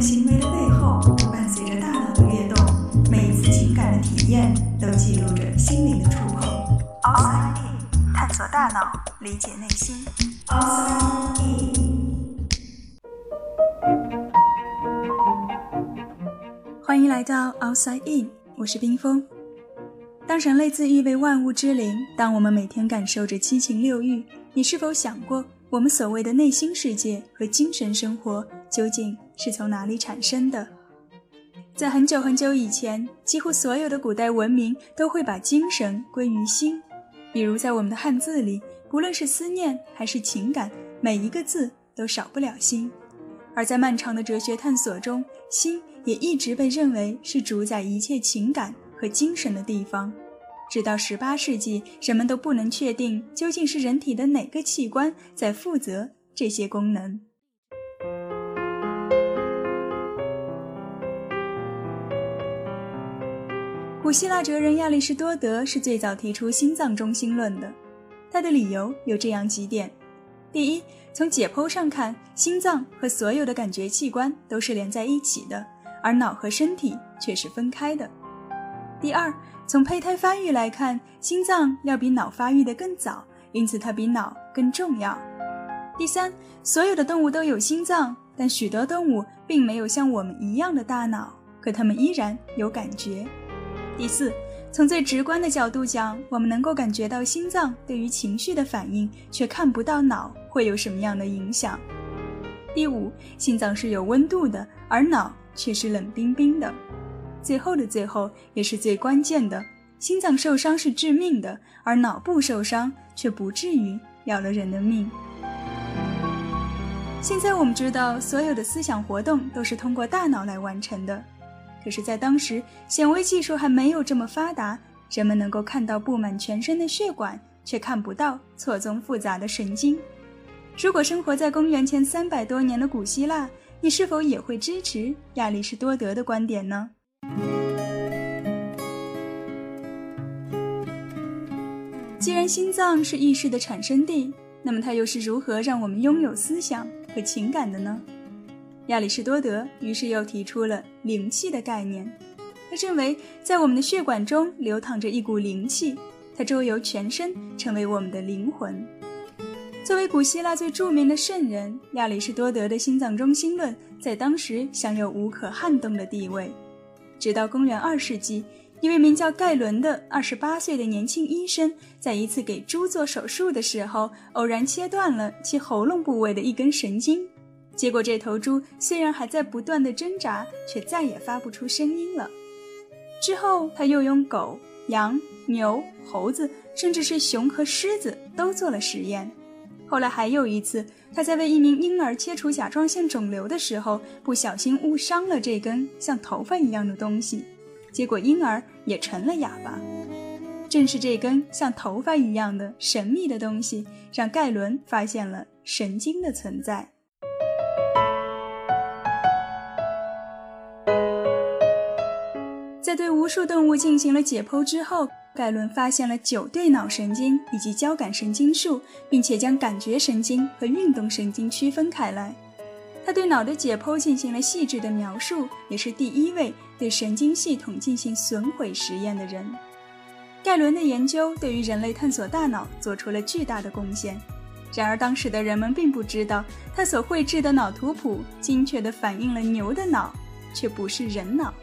行为的背后，伴随着大脑的跃动，每一次情感的体验都记录着心灵的触碰。Outside In，探索大脑，理解内心。Outside In，欢迎来到 Outside In，我是冰峰。当人类自誉为万物之灵，当我们每天感受着七情六欲，你是否想过？我们所谓的内心世界和精神生活究竟是从哪里产生的？在很久很久以前，几乎所有的古代文明都会把精神归于心。比如在我们的汉字里，不论是思念还是情感，每一个字都少不了心。而在漫长的哲学探索中，心也一直被认为是主宰一切情感和精神的地方。直到十八世纪，人们都不能确定究竟是人体的哪个器官在负责这些功能。古希腊哲人亚里士多德是最早提出心脏中心论的，他的理由有这样几点：第一，从解剖上看，心脏和所有的感觉器官都是连在一起的，而脑和身体却是分开的；第二，从胚胎发育来看，心脏要比脑发育的更早，因此它比脑更重要。第三，所有的动物都有心脏，但许多动物并没有像我们一样的大脑，可它们依然有感觉。第四，从最直观的角度讲，我们能够感觉到心脏对于情绪的反应，却看不到脑会有什么样的影响。第五，心脏是有温度的，而脑却是冷冰冰的。最后的最后，也是最关键的，心脏受伤是致命的，而脑部受伤却不至于要了人的命。现在我们知道，所有的思想活动都是通过大脑来完成的，可是，在当时，显微技术还没有这么发达，人们能够看到布满全身的血管，却看不到错综复杂的神经。如果生活在公元前三百多年的古希腊，你是否也会支持亚里士多德的观点呢？既然心脏是意识的产生地，那么它又是如何让我们拥有思想和情感的呢？亚里士多德于是又提出了灵气的概念。他认为，在我们的血管中流淌着一股灵气，它周游全身，成为我们的灵魂。作为古希腊最著名的圣人，亚里士多德的心脏中心论在当时享有无可撼动的地位。直到公元二世纪，一位名叫盖伦的二十八岁的年轻医生，在一次给猪做手术的时候，偶然切断了其喉咙部位的一根神经。结果，这头猪虽然还在不断的挣扎，却再也发不出声音了。之后，他又用狗、羊、牛、猴子，甚至是熊和狮子都做了实验。后来还有一次。他在为一名婴儿切除甲状腺肿瘤的时候，不小心误伤了这根像头发一样的东西，结果婴儿也成了哑巴。正是这根像头发一样的神秘的东西，让盖伦发现了神经的存在。数动物进行了解剖之后。盖伦发现了九对脑神经以及交感神经束，并且将感觉神经和运动神经区分开来。他对脑的解剖进行了细致的描述，也是第一位对神经系统进行损毁实验的人。盖伦的研究对于人类探索大脑做出了巨大的贡献。然而，当时的人们并不知道，他所绘制的脑图谱精确地反映了牛的脑，却不是人脑。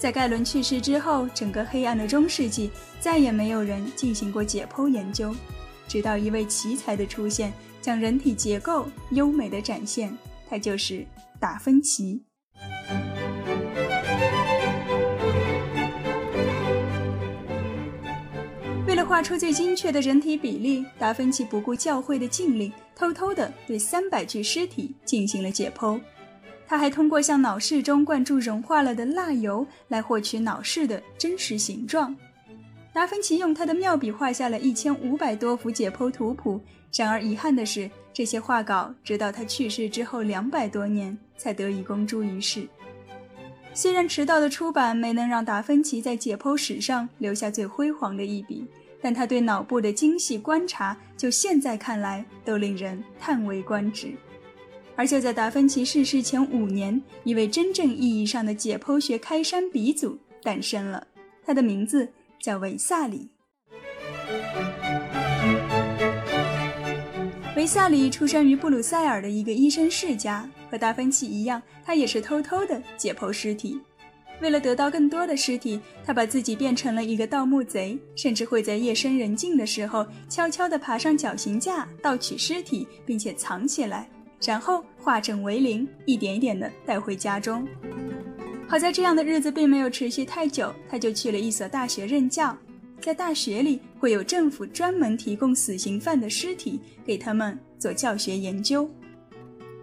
在盖伦去世之后，整个黑暗的中世纪再也没有人进行过解剖研究，直到一位奇才的出现，将人体结构优美的展现，他就是达芬奇。为了画出最精确的人体比例，达芬奇不顾教会的禁令，偷偷地对三百具尸体进行了解剖。他还通过向脑室中灌注融化了的蜡油来获取脑室的真实形状。达芬奇用他的妙笔画下了一千五百多幅解剖图谱，然而遗憾的是，这些画稿直到他去世之后两百多年才得以公诸于世。虽然迟到的出版没能让达芬奇在解剖史上留下最辉煌的一笔，但他对脑部的精细观察，就现在看来都令人叹为观止。而就在达芬奇逝世前五年，一位真正意义上的解剖学开山鼻祖诞生了，他的名字叫维萨里。维萨里出生于布鲁塞尔的一个医生世家，和达芬奇一样，他也是偷偷的解剖尸体。为了得到更多的尸体，他把自己变成了一个盗墓贼，甚至会在夜深人静的时候悄悄地爬上绞刑架盗取尸体，并且藏起来。然后化整为零，一点一点的带回家中。好在这样的日子并没有持续太久，他就去了一所大学任教。在大学里，会有政府专门提供死刑犯的尸体给他们做教学研究。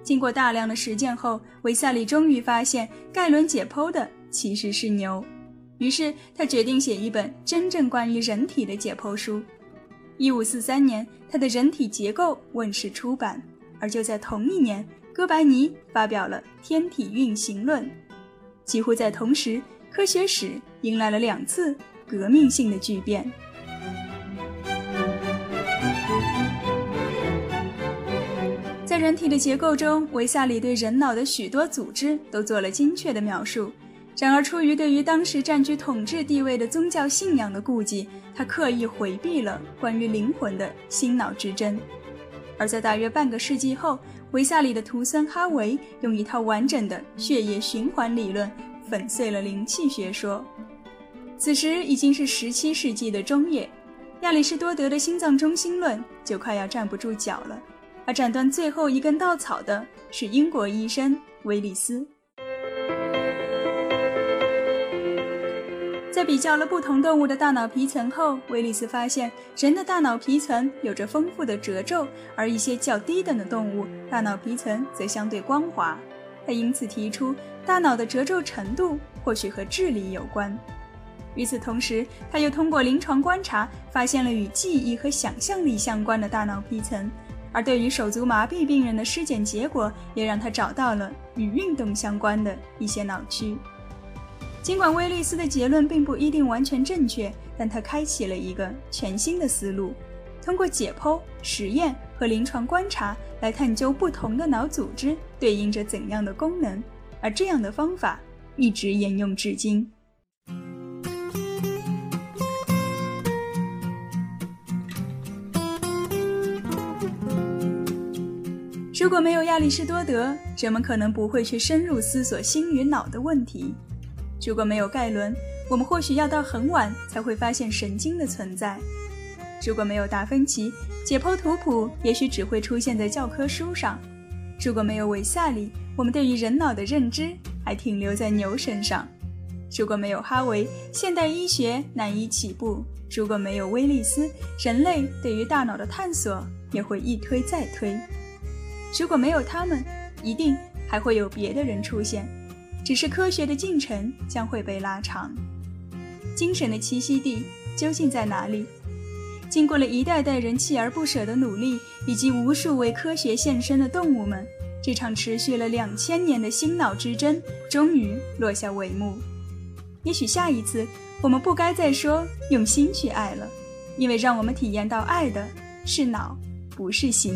经过大量的实践后，维萨里终于发现盖伦解剖的其实是牛。于是他决定写一本真正关于人体的解剖书。一五四三年，他的人体结构问世出版。而就在同一年，哥白尼发表了《天体运行论》。几乎在同时，科学史迎来了两次革命性的巨变。在人体的结构中，维萨里对人脑的许多组织都做了精确的描述。然而，出于对于当时占据统治地位的宗教信仰的顾忌，他刻意回避了关于灵魂的心脑之争。而在大约半个世纪后，维萨里的徒孙哈维用一套完整的血液循环理论粉碎了灵气学说。此时已经是十七世纪的中叶，亚里士多德的心脏中心论就快要站不住脚了。而斩断最后一根稻草的是英国医生威利斯。在比较了不同动物的大脑皮层后，威利斯发现人的大脑皮层有着丰富的褶皱，而一些较低等的动物大脑皮层则相对光滑。他因此提出，大脑的褶皱程度或许和智力有关。与此同时，他又通过临床观察发现了与记忆和想象力相关的大脑皮层，而对于手足麻痹病人的尸检结果，也让他找到了与运动相关的一些脑区。尽管威利斯的结论并不一定完全正确，但他开启了一个全新的思路，通过解剖、实验和临床观察来探究不同的脑组织对应着怎样的功能，而这样的方法一直沿用至今。如果没有亚里士多德，人们可能不会去深入思索心与脑的问题。如果没有盖伦，我们或许要到很晚才会发现神经的存在；如果没有达芬奇，解剖图谱也许只会出现在教科书上；如果没有维萨里，我们对于人脑的认知还停留在牛身上；如果没有哈维，现代医学难以起步；如果没有威利斯，人类对于大脑的探索也会一推再推；如果没有他们，一定还会有别的人出现。只是科学的进程将会被拉长，精神的栖息地究竟在哪里？经过了一代代人锲而不舍的努力，以及无数为科学献身的动物们，这场持续了两千年的心脑之争终于落下帷幕。也许下一次我们不该再说用心去爱了，因为让我们体验到爱的是脑，不是心。